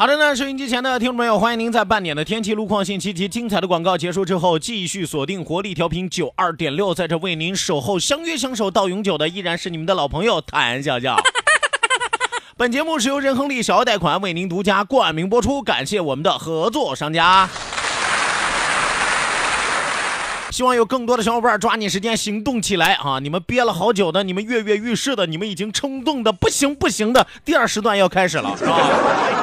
好的呢，收音机前的听众朋友，欢迎您在半点的天气路况信息及精彩的广告结束之后，继续锁定活力调频九二点六，在这为您守候、相约相守到永久的，依然是你们的老朋友谭笑笑。本节目是由仁亨利小额贷款为您独家冠名播出，感谢我们的合作商家。希望有更多的小伙伴抓紧时间行动起来啊！你们憋了好久的，你们跃跃欲试的，你们已经冲动的不行不行的，第二时段要开始了，是吧？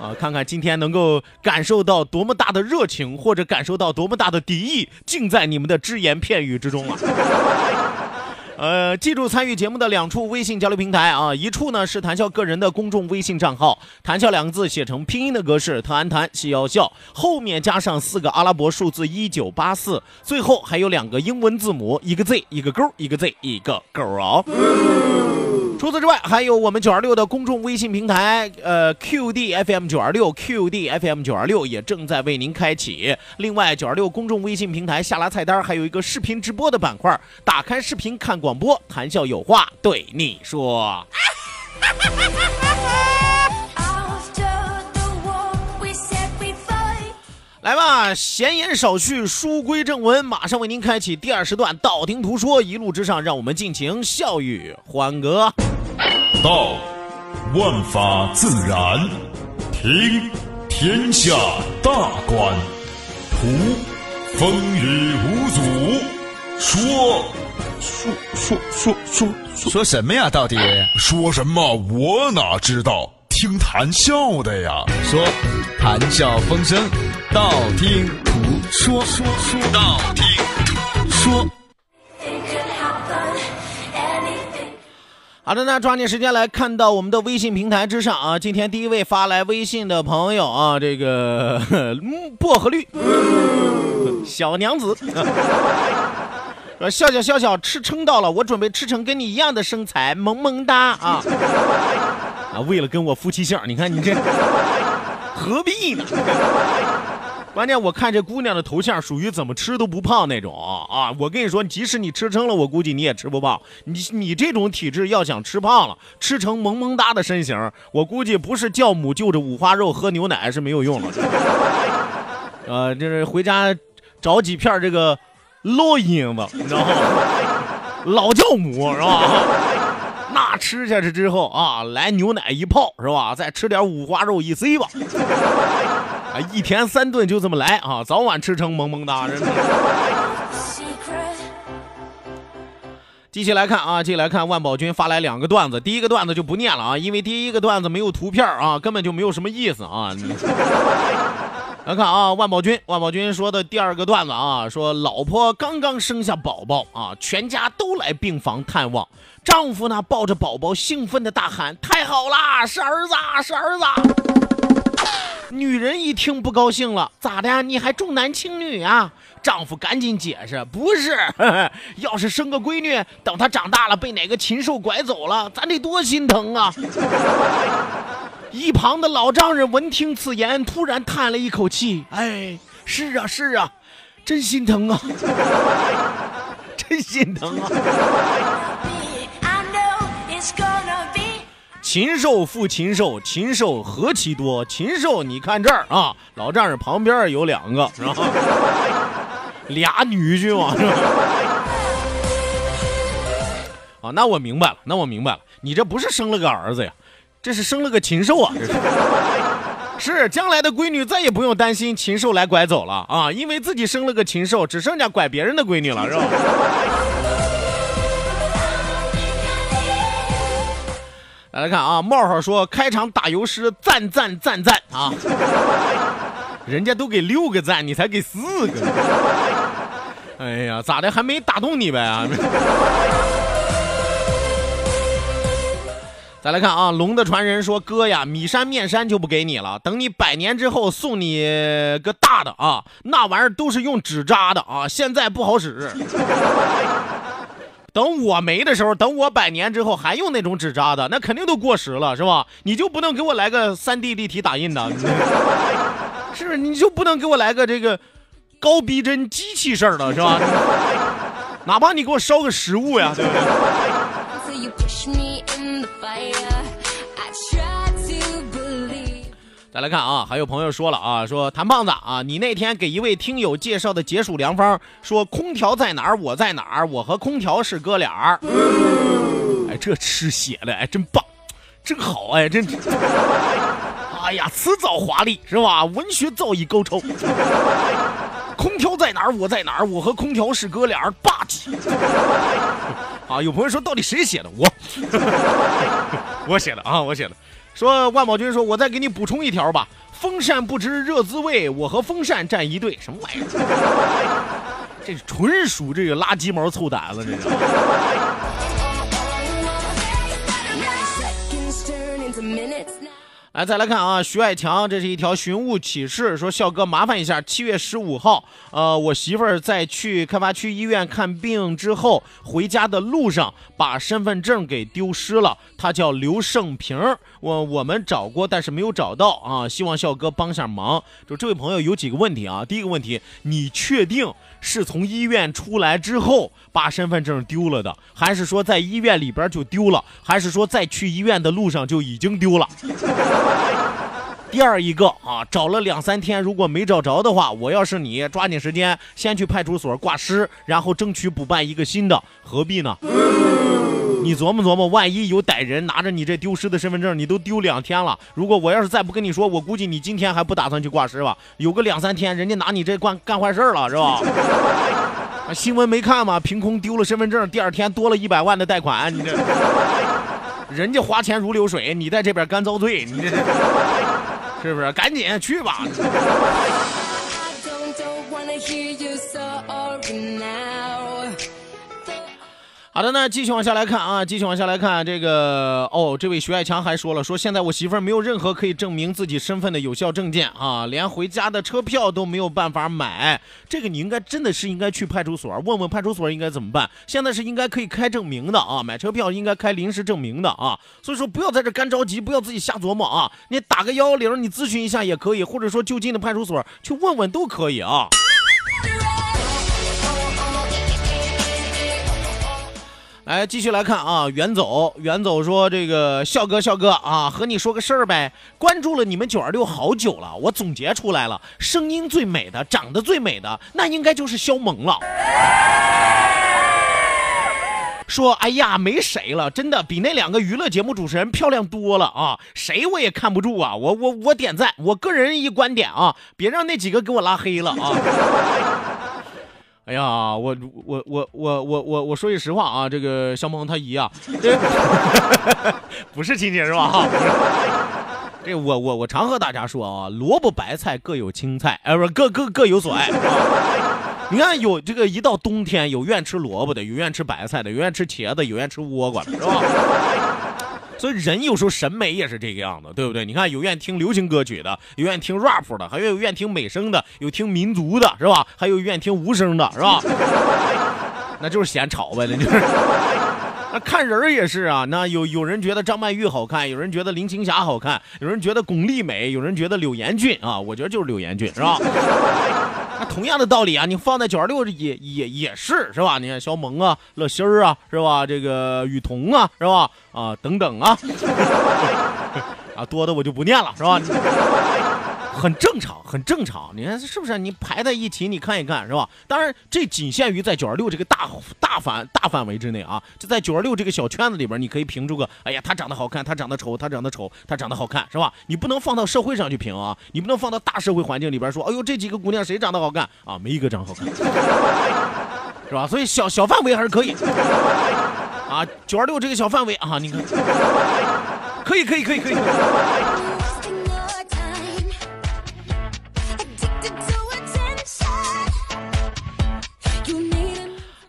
啊，看看今天能够感受到多么大的热情，或者感受到多么大的敌意，尽在你们的只言片语之中了。呃，记住参与节目的两处微信交流平台啊，一处呢是谈笑个人的公众微信账号，谈笑两个字写成拼音的格式，特安谈西要笑，后面加上四个阿拉伯数字一九八四，最后还有两个英文字母，一个 Z 一个勾，一个 Z 一个勾哦。除此之外，还有我们九二六的公众微信平台，呃，QD FM 九二六，QD FM 九二六也正在为您开启。另外，九二六公众微信平台下拉菜单还有一个视频直播的板块，打开视频看广播，谈笑有话对你说。来吧，闲言少叙，书归正文，马上为您开启第二时段，道听途说，一路之上，让我们尽情笑语欢歌。道，万法自然；听，天下大观；图，风雨无阻；说，说说说说说什么呀？到底说什么？我哪知道？听谈笑的呀。说，谈笑风生，道听途说，说说道听途说。好的，那抓紧时间来看到我们的微信平台之上啊，今天第一位发来微信的朋友啊，这个 薄荷绿小娘子，说笑笑笑笑吃撑到了，我准备吃成跟你一样的身材，萌萌哒啊啊！为了跟我夫妻相，你看你这何必呢？关键我看这姑娘的头像属于怎么吃都不胖那种啊！我跟你说，即使你吃撑了，我估计你也吃不胖。你你这种体质要想吃胖了，吃成萌萌哒的身形，我估计不是酵母就着五花肉喝牛奶是没有用了。呃，就是回家找几片这个烙印子，你知道吗？老酵母是吧？那吃下去之后啊，来牛奶一泡是吧？再吃点五花肉一塞吧。一天三顿就这么来啊，早晚吃成萌萌哒。真的。继续来看啊，继续来看万宝军发来两个段子，第一个段子就不念了啊，因为第一个段子没有图片啊，根本就没有什么意思啊。来看啊，万宝军，万宝军说的第二个段子啊，说老婆刚刚生下宝宝啊，全家都来病房探望，丈夫呢抱着宝宝兴奋的大喊：“太好啦，是儿子，是儿子！”女人一听不高兴了，咋的？你还重男轻女啊？丈夫赶紧解释，不是，要是生个闺女，等她长大了被哪个禽兽拐走了，咱得多心疼啊！一旁的老丈人闻听此言，突然叹了一口气，哎，是啊是啊，真心疼啊，真心疼啊！禽兽复禽兽，禽兽何其多！禽兽，你看这儿啊，老丈人旁边有两个，是吧？俩女婿嘛，是吧？啊，那我明白了，那我明白了，你这不是生了个儿子呀？这是生了个禽兽啊！这是。是将来的闺女再也不用担心禽兽来拐走了啊，因为自己生了个禽兽，只剩下拐别人的闺女了，是吧？来来看啊，冒号说开场打油诗赞赞赞赞啊，人家都给六个赞，你才给四个，哎呀，咋的还没打动你呗？再来看啊，龙的传人说哥呀，米山面山就不给你了，等你百年之后送你个大的啊，那玩意儿都是用纸扎的啊，现在不好使。等我没的时候，等我百年之后还用那种纸扎的，那肯定都过时了，是吧？你就不能给我来个三 D 立体打印的，是 不是？你就不能给我来个这个高逼真机器式的，是吧？哪怕你给我烧个实物呀，对不对？再来看啊，还有朋友说了啊，说谭胖子啊，你那天给一位听友介绍的解暑良方，说空调在哪儿，我在哪儿，我和空调是哥俩儿。哎，这吃血的，哎，真棒，真好，哎，真，哎呀，辞藻华丽是吧？文学造诣高超。空调在哪儿，我在哪儿，我和空调是哥俩儿，霸气。啊，有朋友说到底谁写的？我，我写的啊，我写的。说万宝军说，我再给你补充一条吧。风扇不知热滋味，我和风扇站一队，什么玩意儿？这纯属这个拉鸡毛凑胆子，这是。来，再来看啊，徐爱强，这是一条寻物启事，说笑哥麻烦一下，七月十五号，呃，我媳妇儿在去开发区医院看病之后，回家的路上把身份证给丢失了。她叫刘胜平，我我们找过，但是没有找到啊，希望笑哥帮下忙。就这位朋友有几个问题啊，第一个问题，你确定是从医院出来之后把身份证丢了的，还是说在医院里边就丢了，还是说在去医院的路上就已经丢了？第二一个啊，找了两三天，如果没找着的话，我要是你，抓紧时间先去派出所挂失，然后争取补办一个新的，何必呢？你琢磨琢磨，万一有歹人拿着你这丢失的身份证，你都丢两天了。如果我要是再不跟你说，我估计你今天还不打算去挂失吧？有个两三天，人家拿你这干干坏事了，是吧？新闻没看吗？凭空丢了身份证，第二天多了一百万的贷款，你这。人家花钱如流水，你在这边干遭罪，你这是不是？赶紧去吧。好的，那继续往下来看啊，继续往下来看这个哦，这位徐爱强还说了，说现在我媳妇儿没有任何可以证明自己身份的有效证件啊，连回家的车票都没有办法买。这个你应该真的是应该去派出所问问派出所应该怎么办。现在是应该可以开证明的啊，买车票应该开临时证明的啊。所以说不要在这干着急，不要自己瞎琢磨啊。你打个幺幺零，你咨询一下也可以，或者说就近的派出所去问问都可以啊。来，继续来看啊，远走远走说这个笑哥笑哥啊，和你说个事儿呗。关注了你们九二六好久了，我总结出来了，声音最美的，长得最美的，那应该就是肖萌了。说哎呀，没谁了，真的比那两个娱乐节目主持人漂亮多了啊！谁我也看不住啊，我我我点赞，我个人一观点啊，别让那几个给我拉黑了啊。哎呀，我我我我我我我说句实话啊，这个肖萌他姨啊，这不是亲戚是吧？哈，这我我我常和大家说啊，萝卜白菜各有青菜，哎，不是各各各有所爱。你看有这个一到冬天，有愿吃萝卜的，有愿吃白菜的，有愿吃茄子，有愿吃倭瓜的，是吧？所以人有时候审美也是这个样子，对不对？你看有愿意听流行歌曲的，有愿意听 rap 的，还有愿意听美声的，有听民族的，是吧？还有愿意听无声的，是吧？那就是嫌吵呗，那就是。那看人也是啊，那有有人觉得张曼玉好看，有人觉得林青霞好看，有人觉得巩俐美，有人觉得柳岩俊啊，我觉得就是柳岩俊，是吧？那 同样的道理啊，你放在九二六也也也是是吧？你看肖萌啊、乐心儿啊，是吧？这个雨桐啊，是吧？啊，等等啊，啊，多的我就不念了，是吧？很正常，很正常。你看是不是？你排在一起，你看一看，是吧？当然，这仅限于在九二六这个大大范大范围之内啊。就在九二六这个小圈子里边，你可以评出个，哎呀，他长得好看，他长得丑，他长得丑，他长得好看，是吧？你不能放到社会上去评啊，你不能放到大社会环境里边说，哎呦，这几个姑娘谁长得好看啊？没一个长好看，是吧？所以小小范围还是可以啊。九二六这个小范围啊，你看，可以，可以，可以，可以。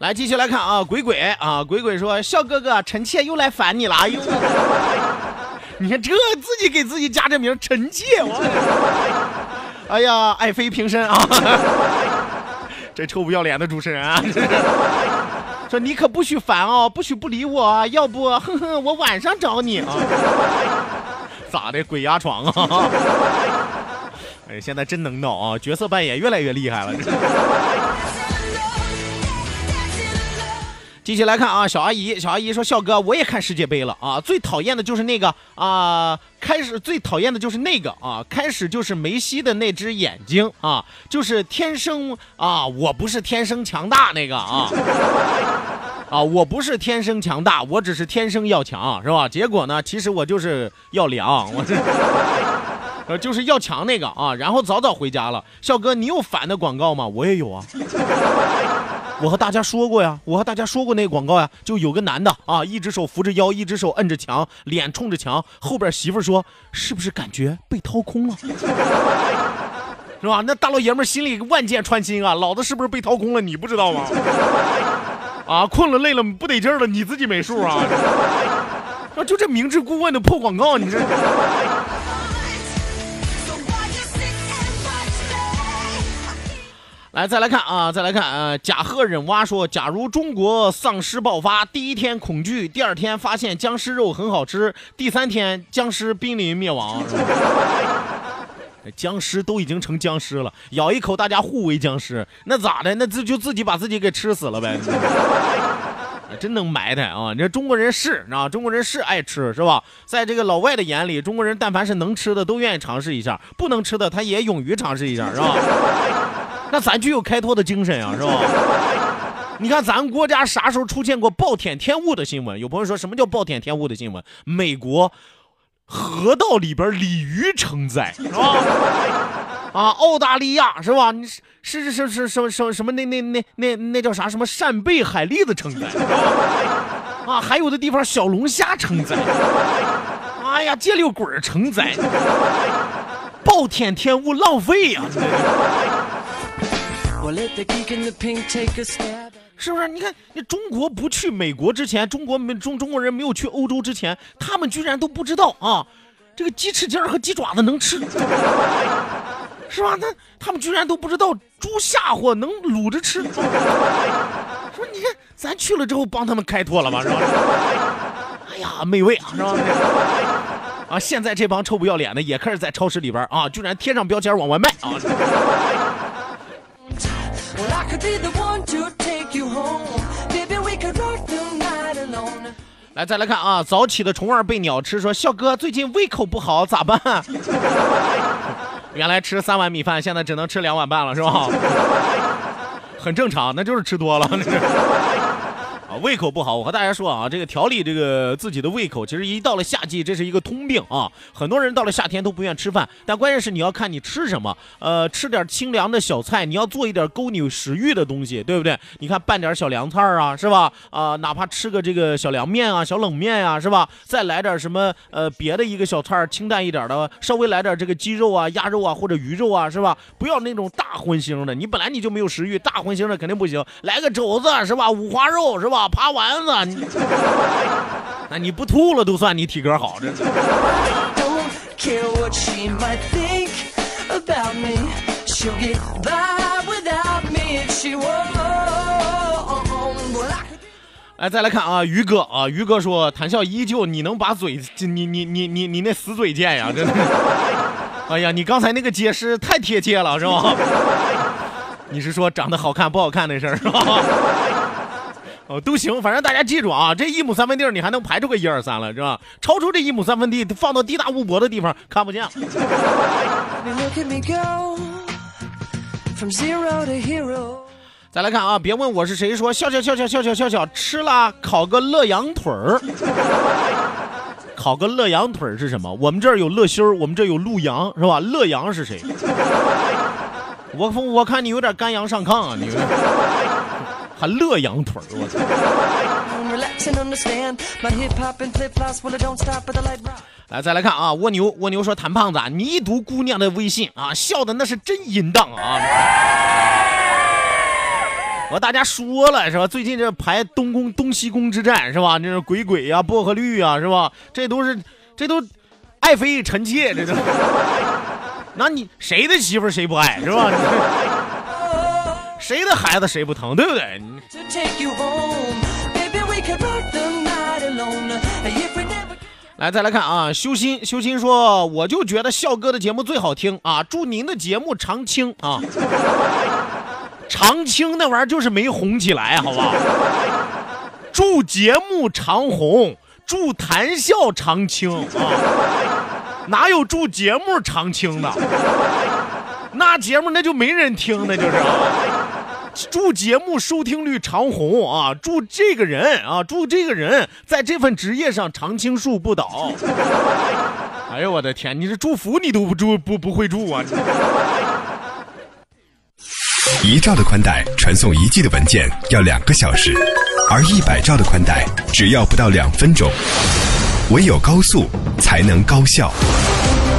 来，继续来看啊，鬼鬼啊，鬼鬼说：“笑哥哥，臣妾又来烦你了。”哎呦，你看这自己给自己加这名，臣妾，我，哎呀，爱妃平身啊！这臭不要脸的主持人啊，说你可不许烦哦，不许不理我，要不，哼哼，我晚上找你啊。咋的，鬼压床啊？哎，现在真能闹啊，角色扮演越来越厉害了。继续来看啊，小阿姨，小阿姨说：“笑哥，我也看世界杯了啊，最讨厌的就是那个啊，开始最讨厌的就是那个啊，开始就是梅西的那只眼睛啊，就是天生啊，我不是天生强大那个啊，啊，我不是天生强大，我只是天生要强，是吧？结果呢，其实我就是要凉，我这呃就是要强那个啊，然后早早回家了。笑哥，你有反的广告吗？我也有啊。”我和大家说过呀，我和大家说过那个广告呀，就有个男的啊，一只手扶着腰，一只手摁着墙，脸冲着墙，后边媳妇说：“是不是感觉被掏空了？是吧？”那大老爷们心里万箭穿心啊，老子是不是被掏空了？你不知道吗？啊，困了累了不得劲了，你自己没数啊？啊，就这明知故问的破广告，你这。来，再来看啊，再来看啊！甲贺忍蛙说：“假如中国丧尸爆发，第一天恐惧，第二天发现僵尸肉很好吃，第三天僵尸濒临灭亡。僵尸都已经成僵尸了，咬一口大家互为僵尸，那咋的？那自就自己把自己给吃死了呗？真能埋汰啊！你说中国人是啊，中国人是爱吃是吧？在这个老外的眼里，中国人但凡是能吃的都愿意尝试一下，不能吃的他也勇于尝试一下，是吧？”那咱具有开拓的精神啊，是吧？你看咱国家啥时候出现过暴殄天物的新闻？有朋友说什么叫暴殄天物的新闻？美国河道里边鲤鱼成灾，是吧？啊，澳大利亚是吧？你是是是是什么什么什么那那那那那叫啥？什么扇贝海蛎子成灾？啊，还有的地方小龙虾成灾。哎呀，借六鬼成灾，暴殄天物浪费呀！是不是？你看，那中国不去美国之前，中国没中中国人没有去欧洲之前，他们居然都不知道啊，这个鸡翅尖和鸡爪子能吃，是吧？那他们居然都不知道猪下货能卤着吃，说你看咱去了之后帮他们开拓了吧，是吧？哎呀，美味啊，是吧？啊，现在这帮臭不要脸的也开始在超市里边啊，居然贴上标签往外卖啊。来，再来看啊！早起的虫儿被鸟吃，说笑哥最近胃口不好，咋办？原来吃三碗米饭，现在只能吃两碗半了，是吧？很正常，那就是吃多了。胃口不好，我和大家说啊，这个调理这个自己的胃口，其实一到了夏季，这是一个通病啊。很多人到了夏天都不愿吃饭，但关键是你要看你吃什么。呃，吃点清凉的小菜，你要做一点勾你食欲的东西，对不对？你看拌点小凉菜啊，是吧？啊，哪怕吃个这个小凉面啊、小冷面呀，是吧？再来点什么呃别的一个小菜，清淡一点的，稍微来点这个鸡肉啊、鸭肉啊或者鱼肉啊，是吧？不要那种大荤腥的，你本来你就没有食欲，大荤腥的肯定不行。来个肘子是吧？五花肉是吧？爬丸子，你 那你不吐了都算你体格好，这。来，再来看啊，于哥啊，于哥说谈笑依旧，你能把嘴，你你你你你那死嘴贱呀，真的。哎呀，你刚才那个解释太贴切了，是吧？你是说长得好看不好看那事儿是吧？哦，都行，反正大家记住啊，这一亩三分地你还能排出个一二三来，是吧？超出这一亩三分地，放到地大物博的地方看不见。再来看啊，别问我是谁，说笑笑笑笑笑笑笑笑，吃了烤个乐羊腿儿。烤个乐羊腿儿是什么？我们这儿有乐心儿，我们这儿有陆阳，是吧？乐羊是谁？我我看你有点肝阳上亢啊，你还乐羊腿儿，我操！来，再来看啊，蜗牛蜗牛说谭胖子，你一读姑娘的微信啊，笑的那是真淫荡啊！我大家说了是吧？最近这排东宫东西宫之战是吧？这是鬼鬼呀、薄荷绿呀是吧？这都是这都爱妃臣妾，这都。那你谁的媳妇谁不爱是吧？谁的孩子谁不疼，对不对？来，再来看啊，修心修心说，我就觉得笑哥的节目最好听啊！祝您的节目长青啊！长青那玩意儿就是没红起来，好吧？祝节目长红，祝谈笑长青啊！哪有祝节目长青的？那节目那就没人听，那就是。祝节目收听率长虹啊！祝这个人啊，祝这个人在这份职业上常青树不倒。哎呦我的天，你这祝福你都不祝不不会祝啊！一兆的宽带传送一 G 的文件要两个小时，而一百兆的宽带只要不到两分钟。唯有高速才能高效。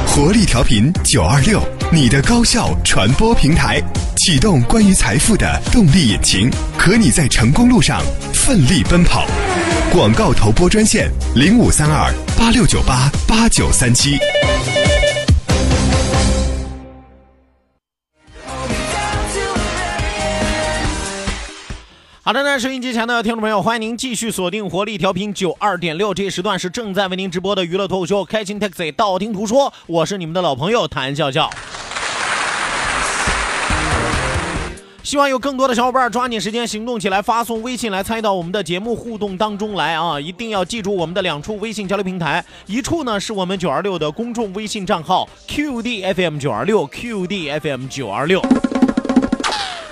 活力调频九二六，你的高效传播平台，启动关于财富的动力引擎，和你在成功路上奋力奔跑。广告投播专线零五三二八六九八八九三七。好的，那收音机前的听众朋友，欢迎您继续锁定活力调频九二点六，这一时段是正在为您直播的娱乐脱口秀《开心 Taxi》，道听途说，我是你们的老朋友谭笑笑。希望有更多的小伙伴抓紧时间行动起来，发送微信来参与到我们的节目互动当中来啊！一定要记住我们的两处微信交流平台，一处呢是我们九二六的公众微信账号 QDFM 九二六 QDFM 九二六。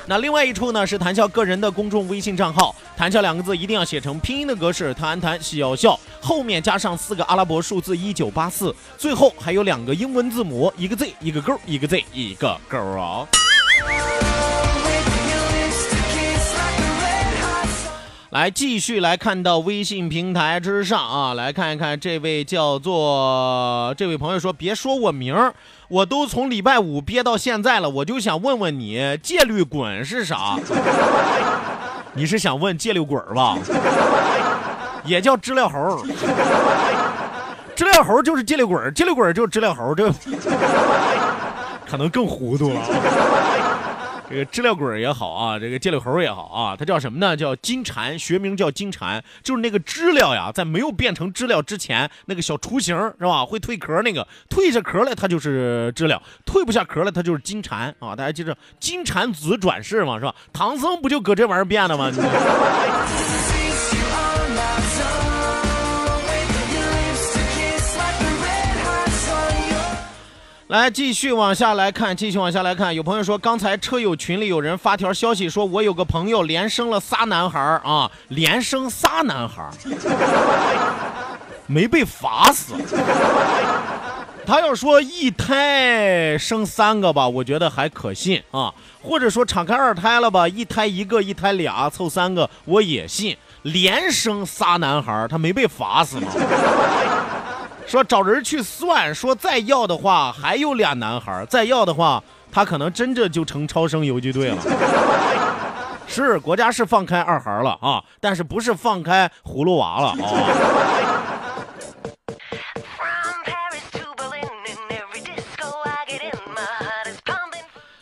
那另外一处呢是谈笑个人的公众微信账号，谈笑两个字一定要写成拼音的格式，谈谈笑笑，后面加上四个阿拉伯数字一九八四，最后还有两个英文字母，一个 Z 一个勾，一个 Z 一个勾啊。来继续来看到微信平台之上啊，来看一看这位叫做这位朋友说，别说我名儿。我都从礼拜五憋到现在了，我就想问问你，戒律滚是啥？你是想问戒律滚吧？也叫知了猴，知了猴就是戒律滚，戒律滚就是知了猴，这 可能更糊涂了。这个知了鬼也好啊，这个戒了猴也好啊，它叫什么呢？叫金蝉，学名叫金蝉，就是那个知了呀，在没有变成知了之前，那个小雏形是吧？会蜕壳那个，蜕下壳来它就是知了，蜕不下壳来它就是金蝉啊！大家记着，金蝉子转世嘛，是吧？唐僧不就搁这玩意儿变的吗？来继续往下来看，继续往下来看。有朋友说，刚才车友群里有人发条消息说，我有个朋友连生了仨男孩啊，连生仨男孩没被罚死。他要说一胎生三个吧，我觉得还可信啊。或者说敞开二胎了吧，一胎一个，一胎俩，凑三个我也信。连生仨男孩他没被罚死吗？说找人去算，说再要的话还有俩男孩，再要的话他可能真的就成超生游击队了。是国家是放开二孩了啊，但是不是放开葫芦娃了啊？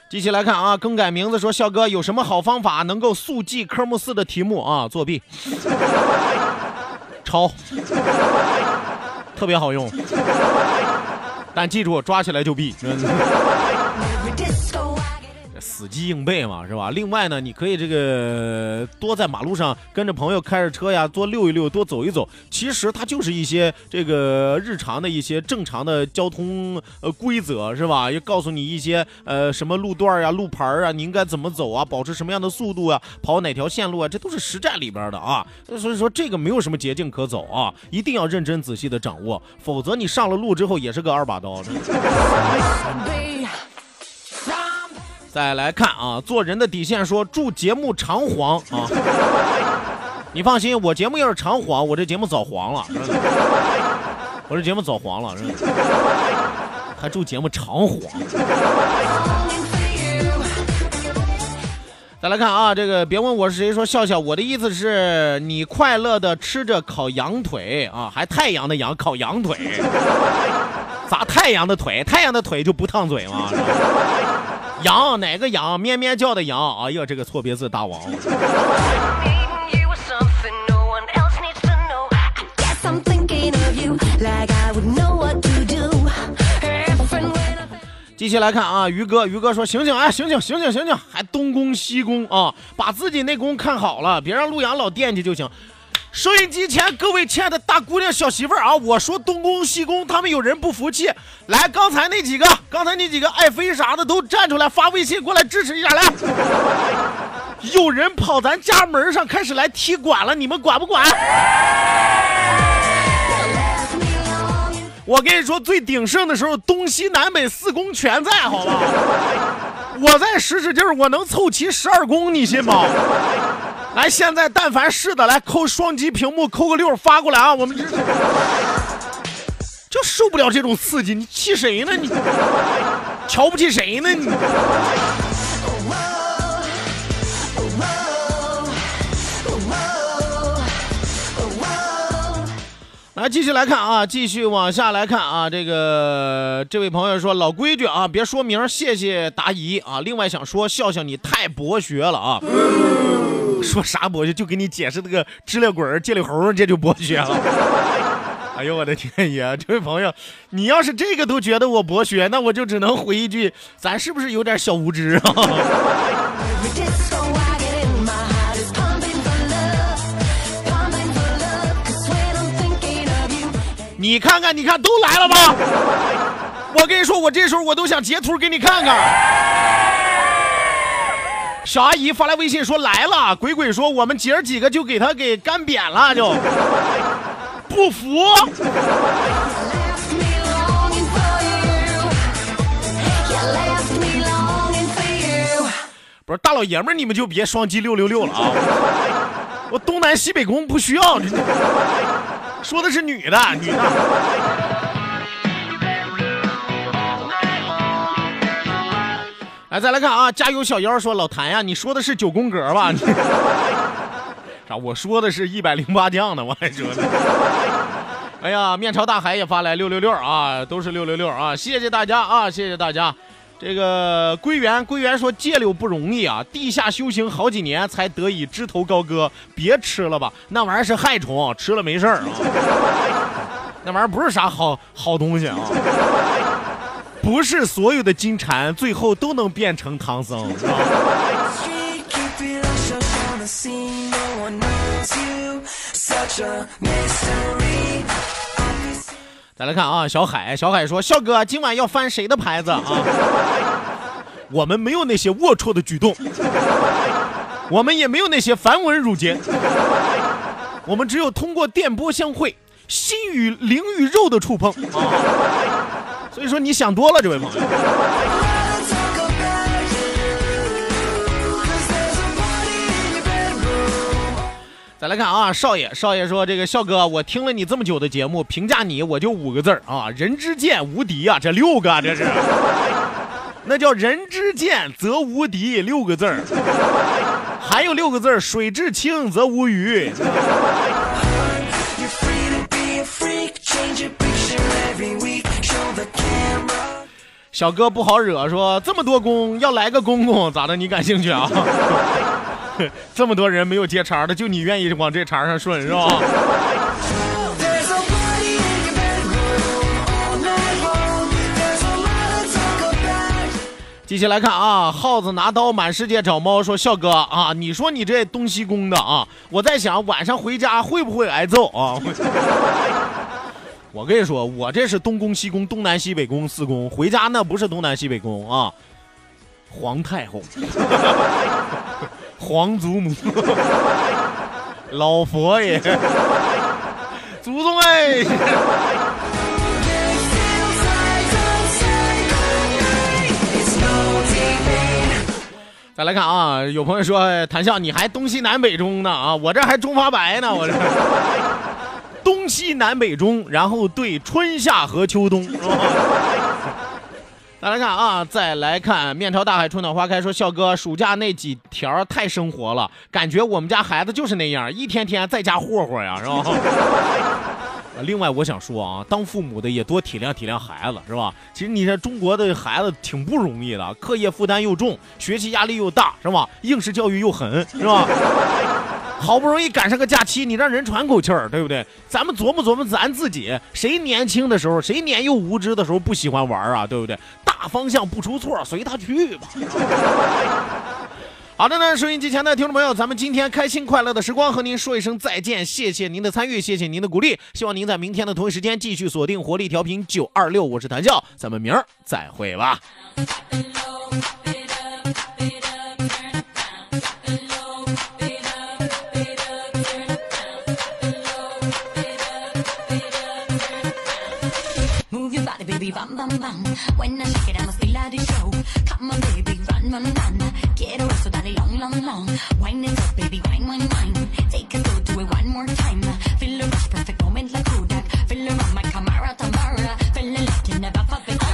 继续来看啊，更改名字说笑哥有什么好方法能够速记科目四的题目啊？作弊，抄。特别好用，但记住抓起来就毙。死记硬背嘛，是吧？另外呢，你可以这个多在马路上跟着朋友开着车呀，多溜一溜，多走一走。其实它就是一些这个日常的一些正常的交通呃规则，是吧？也告诉你一些呃什么路段呀、路牌啊，你应该怎么走啊，保持什么样的速度啊，跑哪条线路啊，这都是实战里边的啊。所以说这个没有什么捷径可走啊，一定要认真仔细的掌握，否则你上了路之后也是个二把刀。再来看啊，做人的底线说祝节目长黄啊！你放心，我节目要是长黄，我这节目早黄了。我这节目早黄了，还祝节目长黄。再来看啊，这个别问我是谁，说笑笑，我的意思是你快乐的吃着烤羊腿啊，还太阳的羊烤羊腿，砸太阳的腿？太阳的腿就不烫嘴吗？羊哪个羊？咩咩叫的羊。哎呀，这个错别字大王。继续来看啊，于哥，于哥说醒醒哎，醒醒醒醒醒醒，还东宫西宫啊，把自己那宫看好了，别让陆阳老惦记就行。收音机前各位亲爱的大姑娘、小媳妇儿啊，我说东宫西宫，他们有人不服气，来，刚才那几个，刚才那几个爱妃啥的都站出来发微信过来支持一下来。有人跑咱家门上开始来踢馆了，你们管不管？我跟你说，最鼎盛的时候，东西南北四宫全在，好吧？我再使使劲儿，我能凑齐十二宫，你信吗？来，现在但凡是的，来扣双击屏幕，扣个六发过来啊！我们这就受不了这种刺激，你气谁呢？你瞧不起谁呢？你。来，继续来看啊，继续往下来看啊。这个这位朋友说，老规矩啊，别说名，谢谢答疑啊。另外想说，笑笑你太博学了啊。说啥博学？就给你解释那个知了鬼、借了猴，这就博学了。哎呦我的天爷！这位朋友，你要是这个都觉得我博学，那我就只能回一句，咱是不是有点小无知啊？你看看，你看，都来了吧？我跟你说，我这时候我都想截图给你看看。小阿姨发来微信说来了，鬼鬼说我们姐儿几个就给他给干扁了，就 不服。不是大老爷们儿，你们就别双击六六六了啊！我东南西北宫不需要。说的是女的，女的。来，再来看啊！加油小妖说：“老谭呀，你说的是九宫格吧？啥？我说的是一百零八将呢，我还说呢。哎呀，面朝大海也发来六六六啊，都是六六六啊！谢谢大家啊，谢谢大家。这个归元归元说戒柳不容易啊，地下修行好几年才得以枝头高歌，别吃了吧，那玩意儿是害虫，吃了没事儿啊。那玩意儿不是啥好好东西啊，不是所有的金蝉最后都能变成唐僧。再来看啊，小海，小海说：“笑哥，今晚要翻谁的牌子啊？我们没有那些龌龊的举动，我们也没有那些繁文缛节，我们只有通过电波相会，心与灵与肉的触碰啊！所以说你想多了，这位朋友。”再来看啊，少爷，少爷说：“这个笑哥，我听了你这么久的节目，评价你我就五个字儿啊，人之贱无敌啊，这六个这是，那叫人之贱则无敌六个字儿，还有六个字儿，水至清则无鱼。”小哥不好惹，说这么多公要来个公公咋的？你感兴趣啊？这么多人没有接茬的，就你愿意往这茬上顺是吧？继续来看啊，耗子拿刀满世界找猫，说笑哥啊，你说你这东西宫的啊，我在想晚上回家会不会挨揍啊？我跟你说，我这是东宫西宫东南西北宫四宫，回家那不是东南西北宫啊，皇太后，皇祖母，老佛爷，祖宗哎。再来看啊，有朋友说谭笑你还东西南北中呢啊，我这还中发白呢，我这 东西南北中，然后对春夏和秋冬。再来看啊，再来看面朝大海，春暖花开。说笑哥，暑假那几条太生活了，感觉我们家孩子就是那样，一天天在家霍霍呀，是吧？另外，我想说啊，当父母的也多体谅体谅孩子，是吧？其实你这中国的孩子挺不容易的，课业负担又重，学习压力又大，是吧？应试教育又狠，是吧？好不容易赶上个假期，你让人喘口气儿，对不对？咱们琢磨琢磨咱自己，谁年轻的时候，谁年幼无知的时候不喜欢玩啊，对不对？大方向不出错，随他去吧。好的呢，收音机前的听众朋友，咱们今天开心快乐的时光和您说一声再见，谢谢您的参与，谢谢您的鼓励，希望您在明天的同一时间继续锁定活力调频九二六，我是谭笑，咱们明儿再会吧。Move your body, baby, bam, bam, bam. When I shake it, I must be like the show. Come on, baby, run, run, run. it away so daddy long, long, long. Wine it up, baby, wine, wine, wine. Take a go, do it one more time. Feel a rush, perfect moment like Kodak. Feel around my camera, Tamara. Feel like you never felt before.